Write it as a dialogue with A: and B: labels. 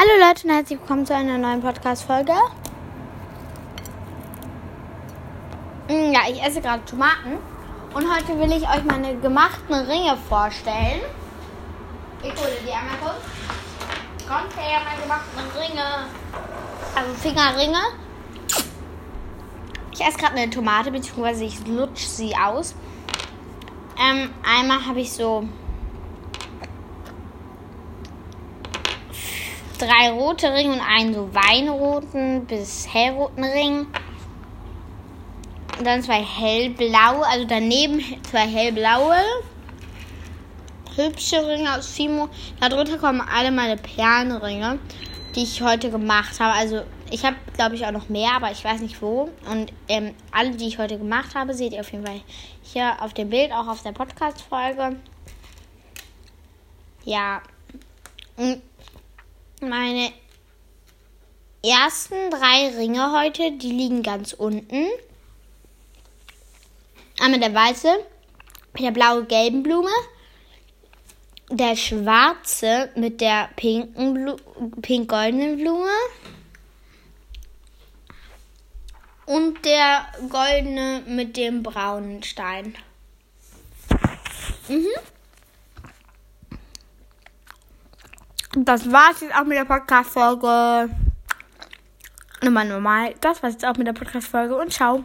A: Hallo Leute und herzlich willkommen zu einer neuen Podcast-Folge. Mm, Ja, ich esse gerade Tomaten und heute will ich euch meine gemachten Ringe vorstellen. Ich hole die einmal kurz. Kommt her, meine gemachten Ringe. Also Fingerringe. Ich esse gerade eine Tomate, beziehungsweise ich lutsch sie aus. Ähm, einmal habe ich so drei rote Ringe und einen so weinroten bis hellroten Ring. Und dann zwei hellblaue, also daneben zwei hellblaue. Hübsche Ringe aus Fimo. Darunter kommen alle meine Perlenringe, die ich heute gemacht habe. Also ich habe, glaube ich, auch noch mehr, aber ich weiß nicht wo. Und ähm, alle, die ich heute gemacht habe, seht ihr auf jeden Fall hier auf dem Bild, auch auf der Podcast-Folge. Ja. Und meine ersten drei Ringe heute, die liegen ganz unten. Einmal der weiße mit der blau-gelben Blume. Der schwarze mit der pink-goldenen Blume. Und der goldene mit dem braunen Stein. Mhm. Das war's jetzt auch mit der Podcast-Folge. Nochmal normal. Das war's jetzt auch mit der Podcast-Folge und ciao.